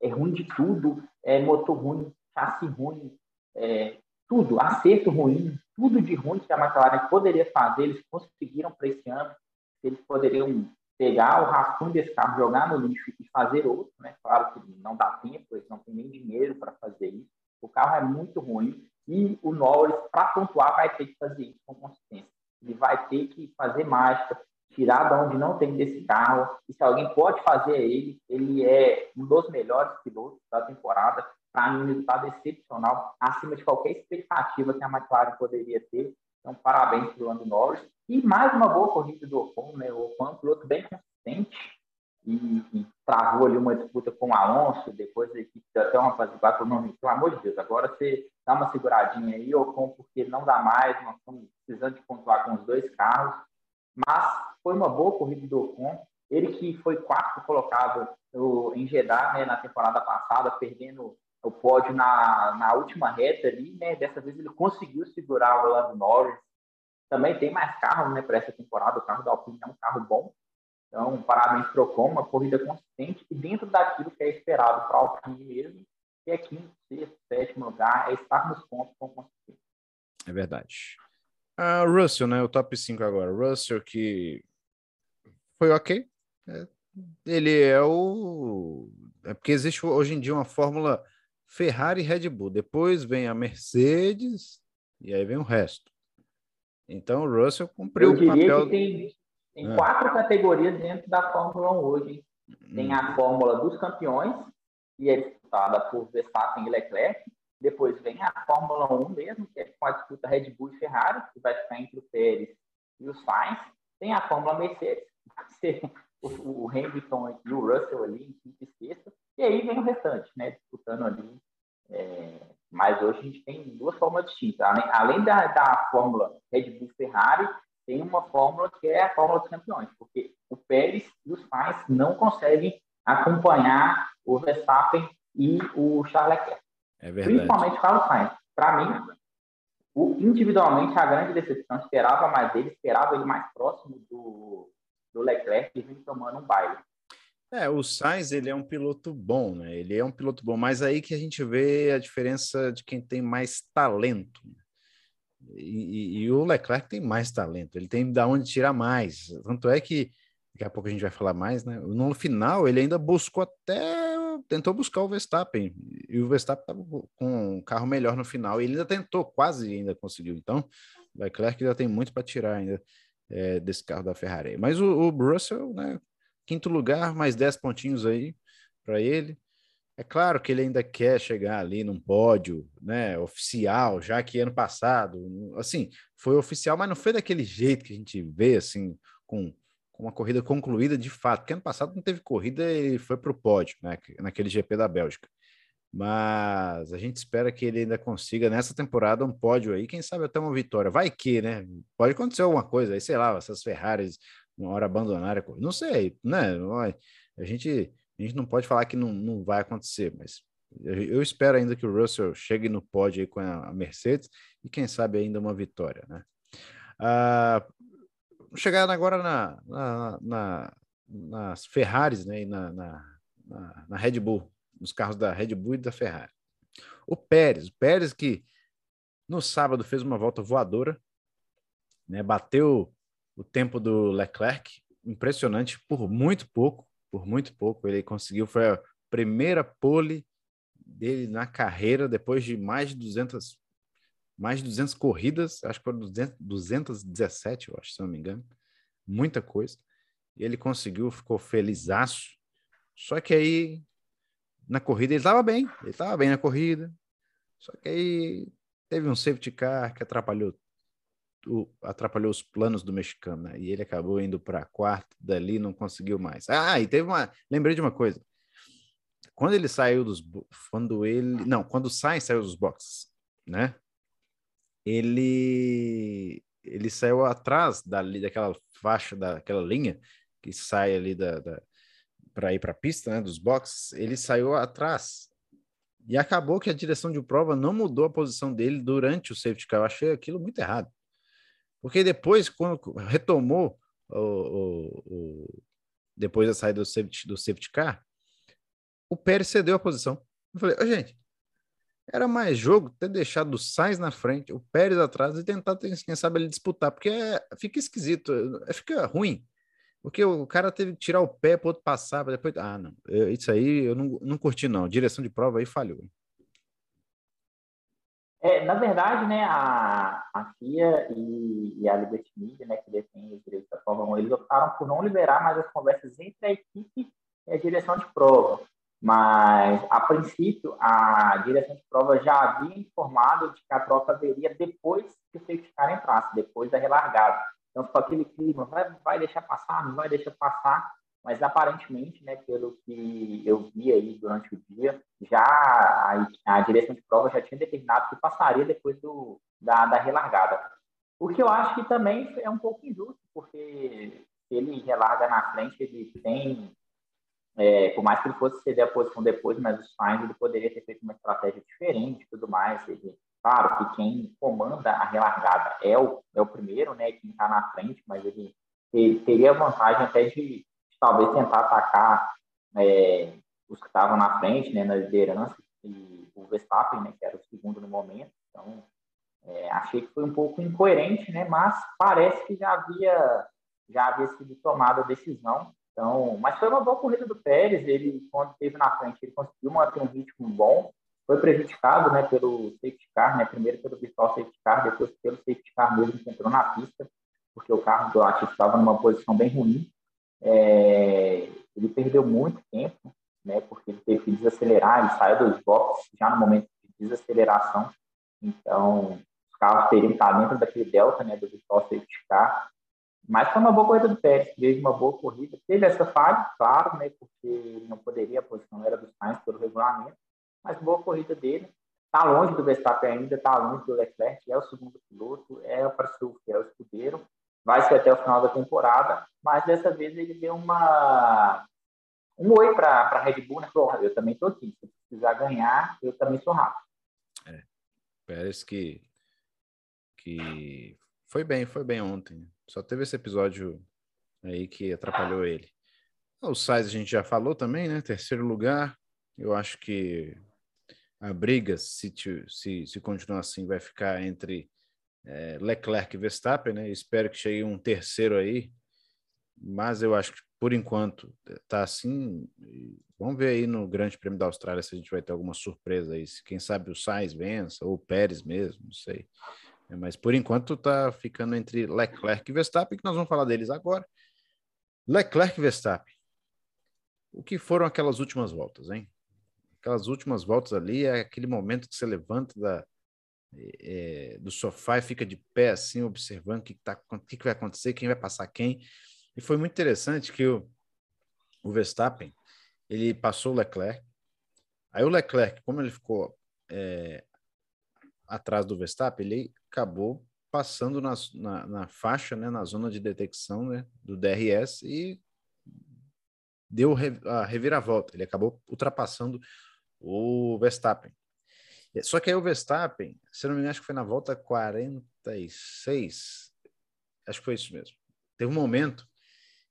é ruim de tudo, é motor ruim, chassi ruim, é, tudo, acerto ruim, tudo de ruim que a McLaren poderia fazer, eles conseguiram para esse ano, eles poderiam pegar o rascunho desse carro, jogar no lixo e fazer outro, né? Claro que não dá tempo, eles não têm nem dinheiro para fazer isso. O carro é muito ruim e o Norris, para pontuar, vai ter que fazer isso com consistência. Ele vai ter que fazer mágica, tirar de onde não tem desse carro. E se alguém pode fazer é ele, ele é um dos melhores pilotos da temporada. Para mim, um resultado excepcional, acima de qualquer expectativa que a McLaren poderia ter. Então, parabéns para o Lando Norris. E mais uma boa corrida do Ocon, né? O Ocon é um piloto bem consistente e, e, travou ali uma disputa com o Alonso. Depois a equipe deu até uma apaziguada para o nome. Pelo amor de Deus, agora você dá uma seguradinha aí, Ocon, porque não dá mais. Nós estamos precisando de pontuar com os dois carros. Mas foi uma boa corrida do Ocon. Ele que foi quarto colocado no, em Jeddah né, na temporada passada, perdendo o pódio na, na última reta ali, né? Dessa vez ele conseguiu segurar o Lando Norris também tem mais carros né, para essa temporada. O carro da Alpine é um carro bom. Então, parabéns para o Ocon, uma corrida consistente e dentro daquilo que é esperado para a Alpine mesmo, que é quinto, sexto, sétimo lugar, é estar nos pontos com consistência. É verdade. Uh, Russell, né? O top 5 agora. Russell que foi ok. É, ele é o. É porque existe hoje em dia uma fórmula Ferrari e Red Bull. Depois vem a Mercedes e aí vem o resto. Então o Russell cumpriu o papel. Que tem, tem ah. quatro categorias dentro da Fórmula 1 hoje. Tem a hum. Fórmula dos Campeões, que é disputada por Verstappen e Leclerc. Depois vem a Fórmula 1 mesmo, que é com a disputa Red Bull e Ferrari, que vai ficar entre o Pérez e o Sainz. Tem a Fórmula Mercedes, (laughs) que vai ser o, Hamilton e o Russell ali em quinta e. E aí vem o restante, né? Disputando ali é, mas hoje a gente tem duas fórmulas distintas. Além, além da, da fórmula Red Bull Ferrari, tem uma fórmula que é a fórmula dos campeões, porque o Pérez e os Sainz não conseguem acompanhar o Verstappen e o Charles Leclerc. É verdade. Principalmente o Carlos Sainz. Para mim, o, individualmente, a grande decepção, esperava mais dele, esperava ele mais próximo do, do Leclerc e vem tomando um baile. É, o Sainz, ele é um piloto bom, né? Ele é um piloto bom, mas aí que a gente vê a diferença de quem tem mais talento. Né? E, e, e o Leclerc tem mais talento, ele tem da onde tirar mais. Tanto é que, daqui a pouco a gente vai falar mais, né? No final, ele ainda buscou até, tentou buscar o Verstappen, e o Verstappen estava com um carro melhor no final, ele ainda tentou, quase ainda conseguiu. Então, o Leclerc ainda tem muito para tirar ainda é, desse carro da Ferrari. Mas o, o Russell, né? Quinto lugar, mais 10 pontinhos aí para ele. É claro que ele ainda quer chegar ali num pódio, né, oficial, já que ano passado, assim, foi oficial, mas não foi daquele jeito que a gente vê, assim, com, com uma corrida concluída de fato, porque ano passado não teve corrida e foi para o pódio, né, naquele GP da Bélgica. Mas a gente espera que ele ainda consiga nessa temporada um pódio aí, quem sabe até uma vitória. Vai que, né? Pode acontecer alguma coisa aí, sei lá, essas Ferraris uma hora abandonar a corrida. Não sei, né? A gente, a gente não pode falar que não, não vai acontecer, mas eu espero ainda que o Russell chegue no pódio aí com a Mercedes e quem sabe ainda uma vitória, né? Ah, chegando agora na, na, na, nas Ferraris, né? E na, na, na, Red Bull, nos carros da Red Bull e da Ferrari. O Pérez, o Pérez que no sábado fez uma volta voadora, né? Bateu o tempo do Leclerc, impressionante, por muito pouco, por muito pouco. Ele conseguiu, foi a primeira pole dele na carreira, depois de mais de 200, mais de 200 corridas, acho que foram 200, 217, eu acho, se não me engano. Muita coisa. Ele conseguiu, ficou felizaço. Só que aí, na corrida, ele estava bem, ele estava bem na corrida. Só que aí teve um safety car que atrapalhou atrapalhou os planos do mexicano, né? E ele acabou indo para quarto, dali não conseguiu mais. Ah, e teve uma. Lembrei de uma coisa. Quando ele saiu dos. Quando ele. Não, quando o Sainz saiu dos boxes, né? Ele. Ele saiu atrás dali, daquela faixa, daquela linha que sai ali da, da para ir para a pista, né? Dos boxes. Ele saiu atrás. E acabou que a direção de prova não mudou a posição dele durante o safety car. Eu achei aquilo muito errado. Porque depois, quando retomou o, o, o depois da saída do safety, do safety car, o Pérez cedeu a posição. Eu falei, oh, gente, era mais jogo ter deixado o Sainz na frente, o Pérez atrás e tentar, quem sabe, ele disputar, porque é, fica esquisito, é, fica ruim. Porque o cara teve que tirar o pé para outro passar, para depois. Ah, não. Isso aí eu não, não curti, não. Direção de prova aí falhou. É, na verdade, né, a, a FIA e, e a Liberty Media, né, que detém os direitos da Fórmula 1, eles optaram por não liberar mais as conversas entre a equipe e a direção de prova. Mas, a princípio, a direção de prova já havia informado de que a troca haveria depois que o safety car entrasse, depois da relargada. Então, ficou aquele clima, vai, vai deixar passar, não vai deixar passar. Mas, aparentemente, né, pelo que eu vi aí durante o dia, já a, a direção de prova já tinha determinado que passaria depois do, da, da relargada. O que eu acho que também é um pouco injusto, porque ele relarga na frente, ele tem é, por mais que ele fosse ceder a posição depois, mas o Sainz ele poderia ter feito uma estratégia diferente e tudo mais. Ele, claro que quem comanda a relargada é o, é o primeiro, né, quem está na frente, mas ele, ele teria vantagem até de, talvez tentar atacar é, os que estavam na frente, né, na liderança, e o Verstappen, né, que era o segundo no momento. Então, é, achei que foi um pouco incoerente, né, mas parece que já havia, já havia sido tomada a decisão então, mas foi uma boa corrida do Pérez. Ele, quando esteve na frente, ele conseguiu manter um ritmo bom. Foi prejudicado, né, pelo safety car, né, primeiro pelo virtual safety car, depois pelo safety car mesmo que entrou na pista, porque o carro do Latifi estava numa posição bem ruim. É, ele perdeu muito tempo, né, porque ele teve que desacelerar. Ele saiu dos boxes já no momento de desaceleração. Então, os carros teriam que estar dentro daquele delta, né, do virtual safety car mas foi uma boa corrida do Pérez, teve uma boa corrida. Teve essa falha, claro, né, porque não poderia, a posição era do Sainz pelo regulamento, mas boa corrida dele. Está longe do Verstappen ainda, está longe do Leclerc, é o segundo piloto, é o é o escudeiro, vai ser até o final da temporada, mas dessa vez ele deu uma um oi para a Red Bull, né? Falou, eu também estou aqui, se precisar ganhar, eu também sou rápido. É, Pérez que, que foi bem, foi bem ontem. Só teve esse episódio aí que atrapalhou ele. O Sainz a gente já falou também, né? Terceiro lugar. Eu acho que a briga, se, se, se continuar assim, vai ficar entre é, Leclerc e Verstappen, né? Espero que chegue um terceiro aí. Mas eu acho que por enquanto tá assim. Vamos ver aí no Grande Prêmio da Austrália se a gente vai ter alguma surpresa aí. Se, quem sabe o Sainz vença, ou o Pérez mesmo, não sei. É, mas por enquanto está ficando entre Leclerc e Verstappen, que nós vamos falar deles agora. Leclerc e Verstappen. O que foram aquelas últimas voltas, hein? Aquelas últimas voltas ali é aquele momento que você levanta da, é, do sofá e fica de pé assim, observando o que, tá, que, que vai acontecer, quem vai passar quem. E foi muito interessante que o, o Verstappen ele passou o Leclerc. Aí o Leclerc, como ele ficou é, atrás do Verstappen, ele acabou passando na, na, na, faixa, né, na zona de detecção né, do DRS e deu a reviravolta. Ele acabou ultrapassando o Verstappen. Só que aí o Verstappen, se não me engano, acho que foi na volta 46, acho que foi isso mesmo. Teve um momento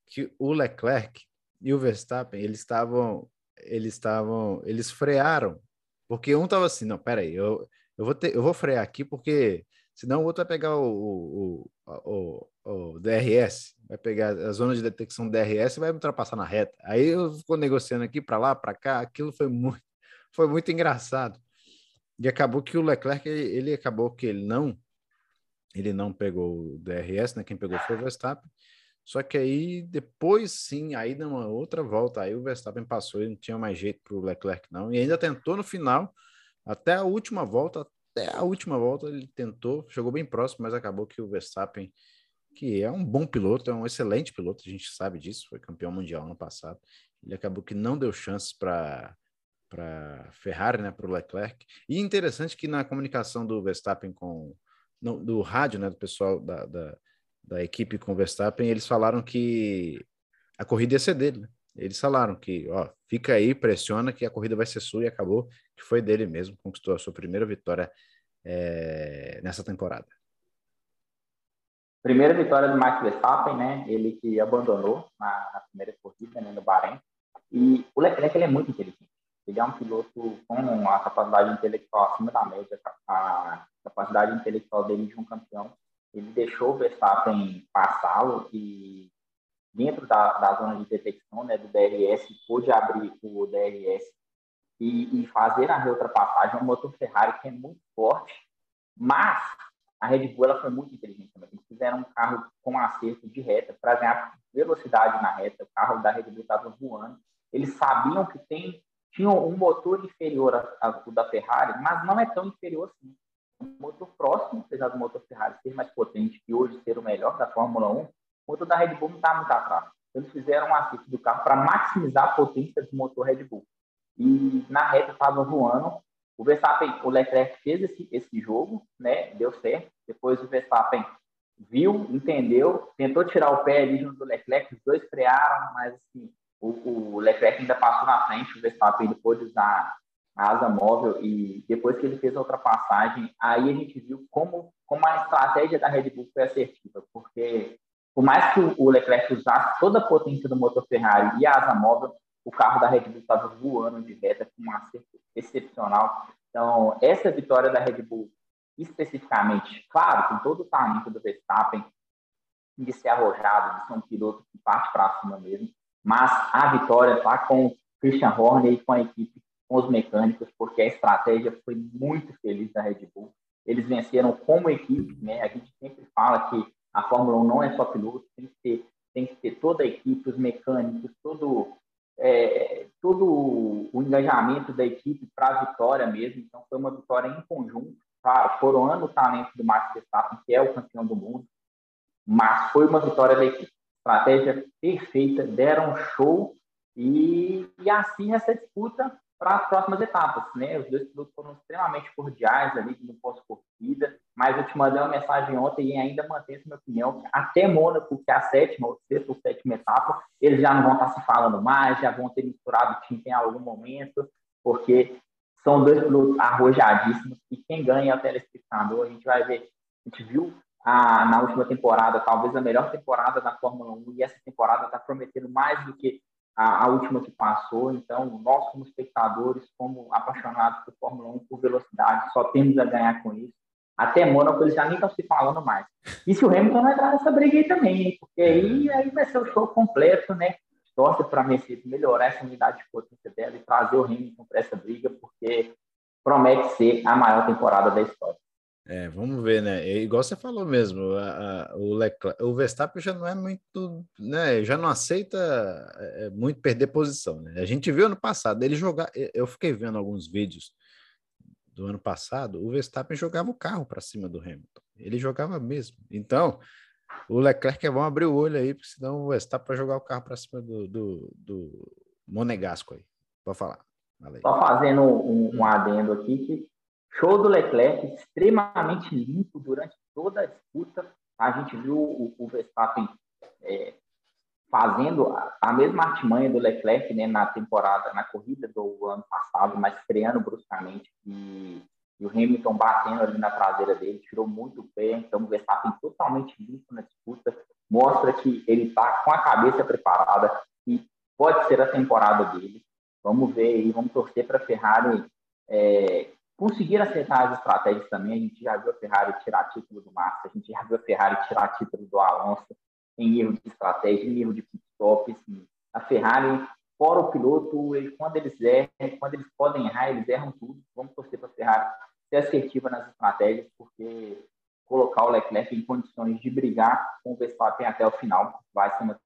que o Leclerc e o Verstappen, eles estavam, eles estavam, eles frearam, porque um estava assim, não, peraí, eu, eu vou ter, eu vou frear aqui porque senão o outro vai pegar o, o, o, o, DRS, vai pegar a zona de detecção DRS e vai ultrapassar na reta. Aí eu ficou negociando aqui para lá, para cá, aquilo foi muito, foi muito engraçado. E acabou que o Leclerc, ele, acabou que ele não, ele não pegou o DRS, né? Quem pegou foi o Verstappen. Só que aí depois sim, aí numa outra volta, aí o Verstappen passou e não tinha mais jeito para o Leclerc não. E ainda tentou no final, até a última volta, até a última volta ele tentou, chegou bem próximo, mas acabou que o Verstappen, que é um bom piloto, é um excelente piloto, a gente sabe disso, foi campeão mundial ano passado, ele acabou que não deu chances para para Ferrari, né, para o Leclerc. E interessante que na comunicação do Verstappen com no, do rádio, né, do pessoal da, da, da, equipe com o Verstappen, eles falaram que a corrida ia ser dele. Né? Eles falaram que, ó, fica aí, pressiona que a corrida vai ser sua e acabou que foi dele mesmo, conquistou a sua primeira vitória é, nessa temporada. Primeira vitória do Max Verstappen, né? Ele que abandonou na, na primeira corrida, né, no Bahrein. E o Leclerc ele é muito inteligente. Ele é um piloto com a capacidade intelectual acima da média, a capacidade intelectual dele de um campeão. Ele deixou o Verstappen passá-lo e dentro da, da zona de detecção né, do DRS, pôde abrir o DRS e, e fazer a reultrapassagem. É um motor Ferrari que é muito forte, mas a Red Bull ela foi muito inteligente também. Eles fizeram um carro com acerto de reta para ganhar velocidade na reta. O carro da Red Bull estava voando. Eles sabiam que tem, tinham um motor inferior ao da Ferrari, mas não é tão inferior assim. Um motor próximo, apesar do motor Ferrari ser mais potente e hoje ser o melhor da Fórmula 1, o motor da Red Bull não está muito atrás. Eles fizeram um acerto do carro para maximizar a potência do motor Red Bull. E na reta estava voando o Verstappen, o Leclerc fez esse, esse jogo, né? Deu certo. Depois o Verstappen viu, entendeu, tentou tirar o pé ali junto do Leclerc, os dois frearam, mas assim, o, o Leclerc ainda passou na frente, o Verstappen depois de usar a asa móvel e depois que ele fez a ultrapassagem, aí a gente viu como, como a estratégia da Red Bull foi assertiva, porque por mais que o Leclerc usasse toda a potência do motor Ferrari e a asa móvel, o carro da Red Bull estava voando de reta com um acerto excepcional. Então, essa vitória da Red Bull, especificamente, claro, com todo o talento do Verstappen, de ser arrojado, de ser um piloto que parte para cima mesmo, mas a vitória está com o Christian Horner e com a equipe, com os mecânicos, porque a estratégia foi muito feliz da Red Bull. Eles venceram como equipe, né? A gente sempre fala que a Fórmula 1 não é só piloto, tem que ter, tem que ter toda a equipe, os mecânicos, todo é, todo o engajamento da equipe para a vitória mesmo. Então, foi uma vitória em conjunto, tá? coroando o talento do Max Verstappen, que é o campeão do mundo, mas foi uma vitória da equipe. Estratégia perfeita, deram show e, e assim essa disputa para as próximas etapas. Né? Os dois pilotos foram extremamente cordiais ali no pós-corrida, mas eu te mandei uma mensagem ontem e ainda mantenho minha opinião, que até Mônaco, que é a sétima, ou sexta ou sétima etapa, eles já não vão estar se falando mais, já vão ter misturado o time em algum momento, porque são dois pilotos arrojadíssimos e quem ganha é o telespectador. A gente vai ver, a gente viu a, na última temporada, talvez a melhor temporada da Fórmula 1, e essa temporada está prometendo mais do que a, a, última que passou. Então, nós, como espectadores, como apaixonados por Fórmula 1, por velocidade, só temos a ganhar com isso. Até Mônaco eles já nem estão se falando mais. E se o Hamilton vai entrar nessa briga aí também, porque aí, aí vai ser o show completo, né? Torce para a Mercedes melhorar essa unidade de potência dela e trazer o Hamilton para essa briga, porque promete ser a maior temporada da história. É, vamos ver, né? É igual você falou mesmo, a, a, o, Leclerc, o Verstappen já não é muito, né? Já não aceita é, é, muito perder posição, né? A gente viu ano passado ele jogar. Eu fiquei vendo alguns vídeos do ano passado. O Verstappen jogava o carro para cima do Hamilton. Ele jogava mesmo. Então, o Leclerc é bom abrir o olho aí, porque senão o Verstappen vai jogar o carro para cima do, do, do Monegasco aí. Pode falar. Só fazendo um, um adendo aqui que Show do Leclerc, extremamente limpo durante toda a disputa. A gente viu o, o Verstappen é, fazendo a, a, mesma artimanha do Leclerc né, na temporada, na corrida do ano passado, mas freando bruscamente. E, e, o Hamilton batendo ali na traseira dele, tirou muito o pé. Então, o Verstappen totalmente limpo na disputa. Mostra que ele está com a cabeça preparada e pode ser a temporada dele. Vamos ver aí, vamos torcer para a Ferrari é, conseguir acertar as estratégias também. A gente já viu a Ferrari tirar título do Massa, a gente já viu a Ferrari tirar título do Alonso em erro de estratégia, em erro de pit stop. Assim. A Ferrari, fora o piloto, ele, quando eles erram, quando eles podem errar, eles erram tudo. Vamos torcer para a Ferrari ser assertiva nas estratégias, porque colocar o Leclerc em condições de brigar com o Verstappen até o final vai ser uma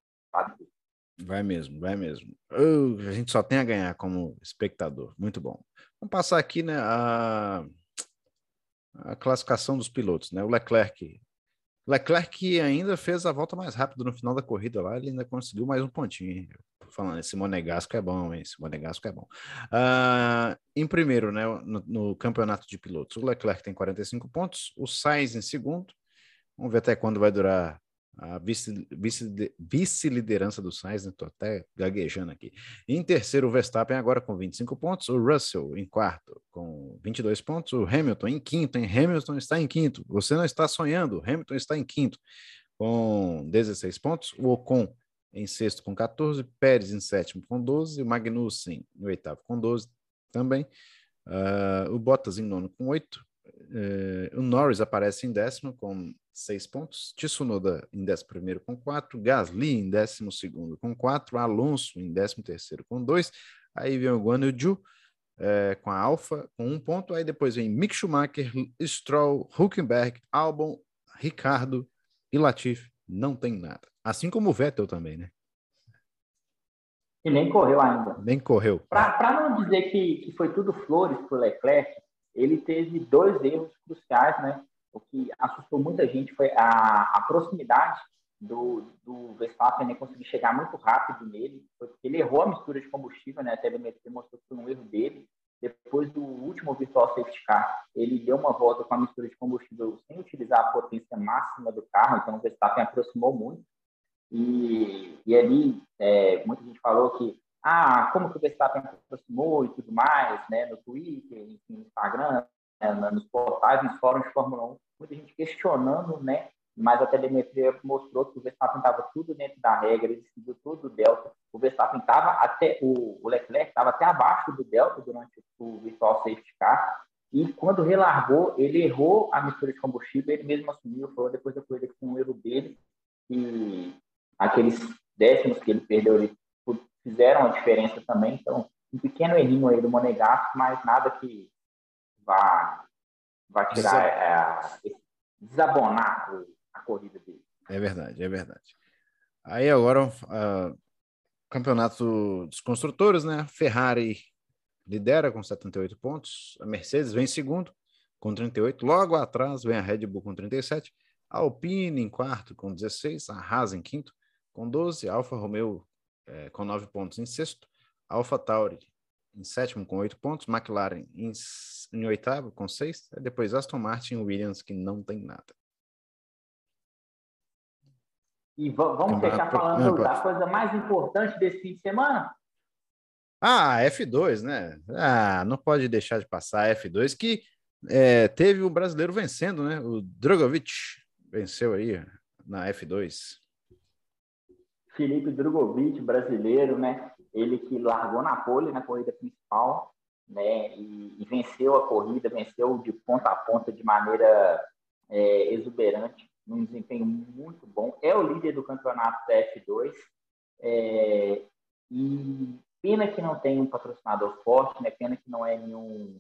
Vai mesmo, vai mesmo. A gente só tem a ganhar como espectador. Muito bom. Vamos passar aqui né, a, a classificação dos pilotos. Né? O Leclerc. Leclerc ainda fez a volta mais rápida no final da corrida lá, ele ainda conseguiu mais um pontinho. Falando, esse Monegasco é bom, hein? esse Monegasco é bom. Uh, em primeiro, né, no, no, campeonato de pilotos, o Leclerc tem 45 pontos, o Sainz em segundo. Vamos ver até quando vai durar a vice-liderança vice, do Sainz, né? Tô até gaguejando aqui. Em terceiro, o Verstappen agora com 25 pontos, o Russell em quarto com 22 pontos, o Hamilton em quinto, hein? Hamilton está em quinto. Você não está sonhando, Hamilton está em quinto com 16 pontos, o Ocon em sexto com 14, Pérez em sétimo com 12, o Magnussen em oitavo com 12, também. Uh, o Bottas em nono com oito. Uh, o Norris aparece em décimo com seis pontos. Tsunoda em décimo primeiro com quatro. Gasly em décimo segundo com quatro. Alonso em décimo terceiro com dois. Aí vem o Guan Yu é, com a Alfa com um ponto. Aí depois vem Mick Schumacher, Stroll, Huckenberg, Albon, Ricardo e Latifi. Não tem nada. Assim como o Vettel também, né? E nem correu ainda. Nem correu. Para não dizer que, que foi tudo flores para o Leclerc, ele teve dois erros cruciais, né? O que assustou muita gente foi a, a proximidade do, do Verstappen né, conseguir chegar muito rápido nele, porque ele errou a mistura de combustível, né? Telemetria mostrou que foi um erro dele. Depois do último virtual safety car, ele deu uma volta com a mistura de combustível sem utilizar a potência máxima do carro, então o Verstappen aproximou muito. E, e ali, é, muita gente falou que, ah, como que o Verstappen aproximou e tudo mais, né? No Twitter, enfim, no Instagram, nos portais, nos fóruns de Fórmula 1, muita gente questionando, né? mas a telemetria mostrou que o Verstappen estava tudo dentro da regra, ele seguiu todo o delta. O Verstappen estava até, o, Leclerc estava até abaixo do delta durante o virtual safety car, e quando relargou, ele errou a mistura de combustível, ele mesmo assumiu, falou depois da corrida que foi um erro dele, e aqueles décimos que ele perdeu ali fizeram a diferença também, então um pequeno errinho aí do Monegasco, mas nada que vá, vá tirar, é, desabonar o a corrida dele. É verdade, é verdade. Aí agora, uh, campeonato dos construtores, né? Ferrari lidera com 78 pontos, a Mercedes vem em segundo com 38, logo atrás vem a Red Bull com 37, a Alpine em quarto com 16, a Haas em quinto com 12, a Alfa Romeo é, com 9 pontos em sexto, a Alfa Tauri em sétimo com 8 pontos, McLaren em, em oitavo com 6, depois Aston Martin e Williams que não tem nada. E vamos fechar falando da coisa mais importante desse fim de semana? Ah, F2, né? Ah, não pode deixar de passar F2, que é, teve o brasileiro vencendo, né? O Drogovic venceu aí na F2. Felipe Drogovic, brasileiro, né? Ele que largou na pole na corrida principal, né? E, e venceu a corrida, venceu de ponta a ponta de maneira é, exuberante num desempenho muito bom, é o líder do campeonato da F2, é, e pena que não tem um patrocinador forte, né? pena que não é nenhum,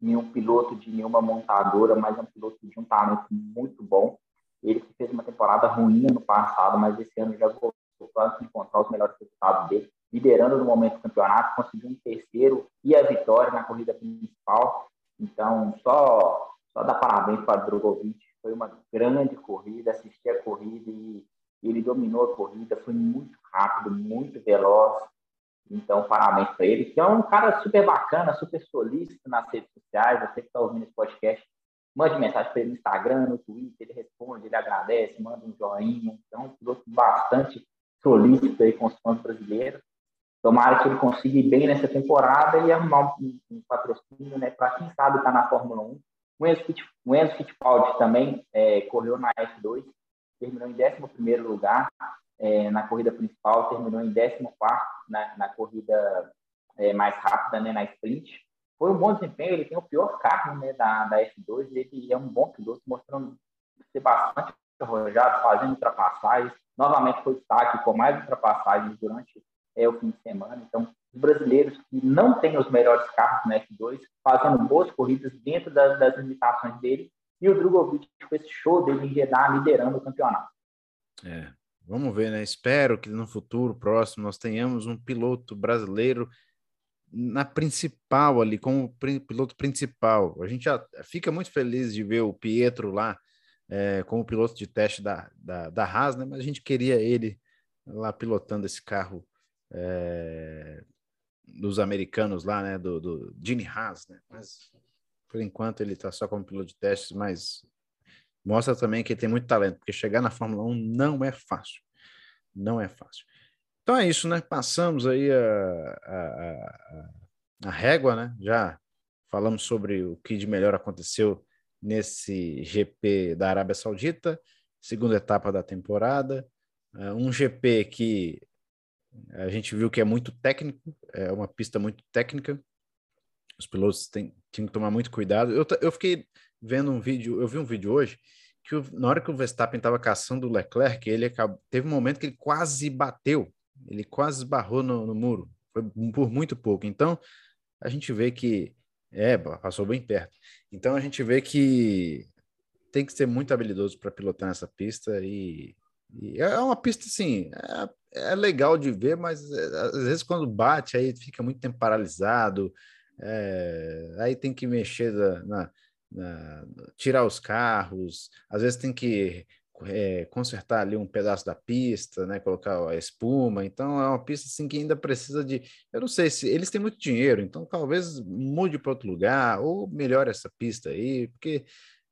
nenhum piloto de nenhuma montadora, mas é um piloto de um talento muito bom. Ele que fez uma temporada ruim no passado, mas esse ano já voltou a encontrar os melhores resultados dele, liderando no momento do campeonato, conseguiu um terceiro e a vitória na corrida principal. Então, só, só dar parabéns para o Drogovic foi uma grande corrida, assisti a corrida e ele dominou a corrida, foi muito rápido, muito veloz. Então, parabéns para ele, que é um cara super bacana, super solícito nas redes sociais. Você que está ouvindo esse podcast, mande mensagem para ele no Instagram, no Twitter, ele responde, ele agradece, manda um joinha. Então, um piloto bastante solícito aí com os fãs brasileiros. Tomara que ele consiga ir bem nessa temporada e arrumar um, um patrocínio, né, para quem sabe estar tá na Fórmula 1 o Enzo, o Enzo Fittipaldi também é, correu na F2, terminou em 11 lugar é, na corrida principal, terminou em 14 na, na corrida é, mais rápida, né, na sprint. Foi um bom desempenho, ele tem o pior carro né, da, da F2, ele é um bom piloto, mostrando ser bastante arrojado, fazendo ultrapassagens. Novamente foi destaque com mais ultrapassagens durante é, o fim de semana. Então, os brasileiros que não têm os melhores carros na F2, fazendo boas corridas dentro das, das limitações dele, e o Drogovic com esse show dele em Jeddah liderando o campeonato. É, vamos ver, né? Espero que no futuro próximo nós tenhamos um piloto brasileiro na principal ali, como piloto principal. A gente já fica muito feliz de ver o Pietro lá é, como piloto de teste da, da, da Haas, né? Mas a gente queria ele lá pilotando esse carro é, dos americanos lá, né? Do, do Gene Haas, né? Mas por enquanto ele está só como piloto de testes, mas mostra também que ele tem muito talento, porque chegar na Fórmula 1 não é fácil. Não é fácil. Então é isso, né? Passamos aí a, a, a, a régua, né? Já falamos sobre o que de melhor aconteceu nesse GP da Arábia Saudita, segunda etapa da temporada. Uh, um GP que a gente viu que é muito técnico, é uma pista muito técnica, os pilotos têm, tinham que tomar muito cuidado. Eu, eu fiquei vendo um vídeo, eu vi um vídeo hoje que o, na hora que o Verstappen estava caçando o Leclerc, ele acabou, teve um momento que ele quase bateu, ele quase esbarrou no, no muro, foi por muito pouco. Então, a gente vê que é, passou bem perto. Então a gente vê que tem que ser muito habilidoso para pilotar nessa pista e, e, é uma pista assim, é, é legal de ver, mas é, às vezes quando bate aí fica muito tempo paralisado, é, aí tem que mexer na, na, na, tirar os carros, às vezes tem que é, consertar ali um pedaço da pista, né, colocar a espuma. Então é uma pista assim que ainda precisa de, eu não sei se eles têm muito dinheiro, então talvez mude para outro lugar ou melhore essa pista aí, porque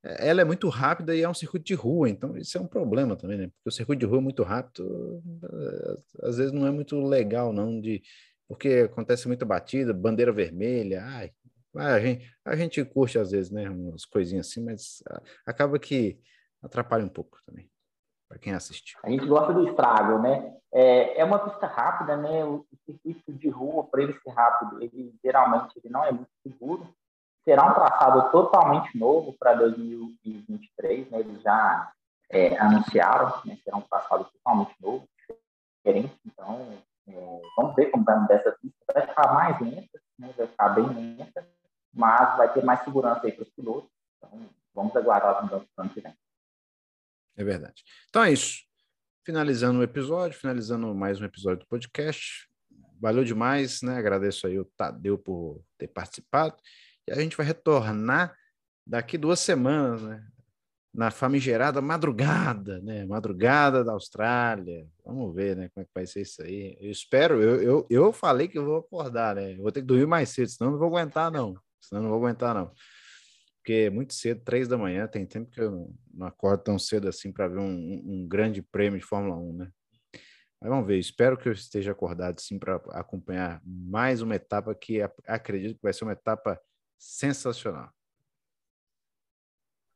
ela é muito rápida e é um circuito de rua, então isso é um problema também, né? Porque o circuito de rua é muito rápido, eh, às vezes não é muito legal não de porque acontece muita batida, bandeira vermelha, ai, a gente, a gente curte às vezes, né, umas coisinhas assim, mas acaba que atrapalha um pouco também para quem assiste. A gente gosta do estrago, né? É, é uma pista rápida, né? O, circuito de rua, para ele ser rápido, ele geralmente ele não é muito seguro. Será um traçado totalmente novo para 2023, né? Eles já é, anunciaram, né? Será um traçado totalmente novo, diferente. Então, é, vamos ver como vai mudar essa pista. Vai ficar mais lenta, né? vai ficar bem lenta, mas vai ter mais segurança aí para os pilotos. Então, vamos aguardar as mudanças ano que vem. É verdade. Então é isso. Finalizando o episódio, finalizando mais um episódio do podcast. Valeu demais, né? Agradeço aí o Tadeu por ter participado. A gente vai retornar daqui duas semanas, né? Na famigerada madrugada, né? Madrugada da Austrália. Vamos ver, né? Como é que vai ser isso aí. Eu espero, eu, eu, eu falei que eu vou acordar, né? Eu vou ter que dormir mais cedo, senão não vou aguentar, não. Senão não vou aguentar, não porque é muito cedo, três da manhã, tem tempo que eu não acordo tão cedo assim para ver um, um, grande prêmio de Fórmula 1, né? Mas vamos ver, espero que eu esteja acordado sim para acompanhar mais uma etapa que acredito que vai ser uma etapa sensacional.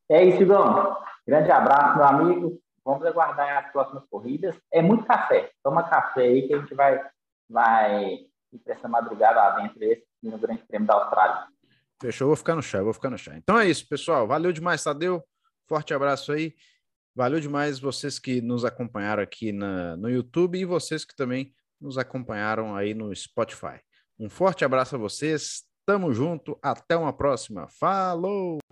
É isso, Igor. Grande abraço, meu amigo. Vamos aguardar as próximas corridas. É muito café. Toma café aí que a gente vai, vai ir para essa madrugada lá dentro esse no Grande Prêmio da Austrália. Fechou, vou ficar no chá, vou ficar no chá. Então é isso, pessoal. Valeu demais, Tadeu. Forte abraço aí. Valeu demais vocês que nos acompanharam aqui na, no YouTube e vocês que também nos acompanharam aí no Spotify. Um forte abraço a vocês. Tamo junto. Até uma próxima. Falou!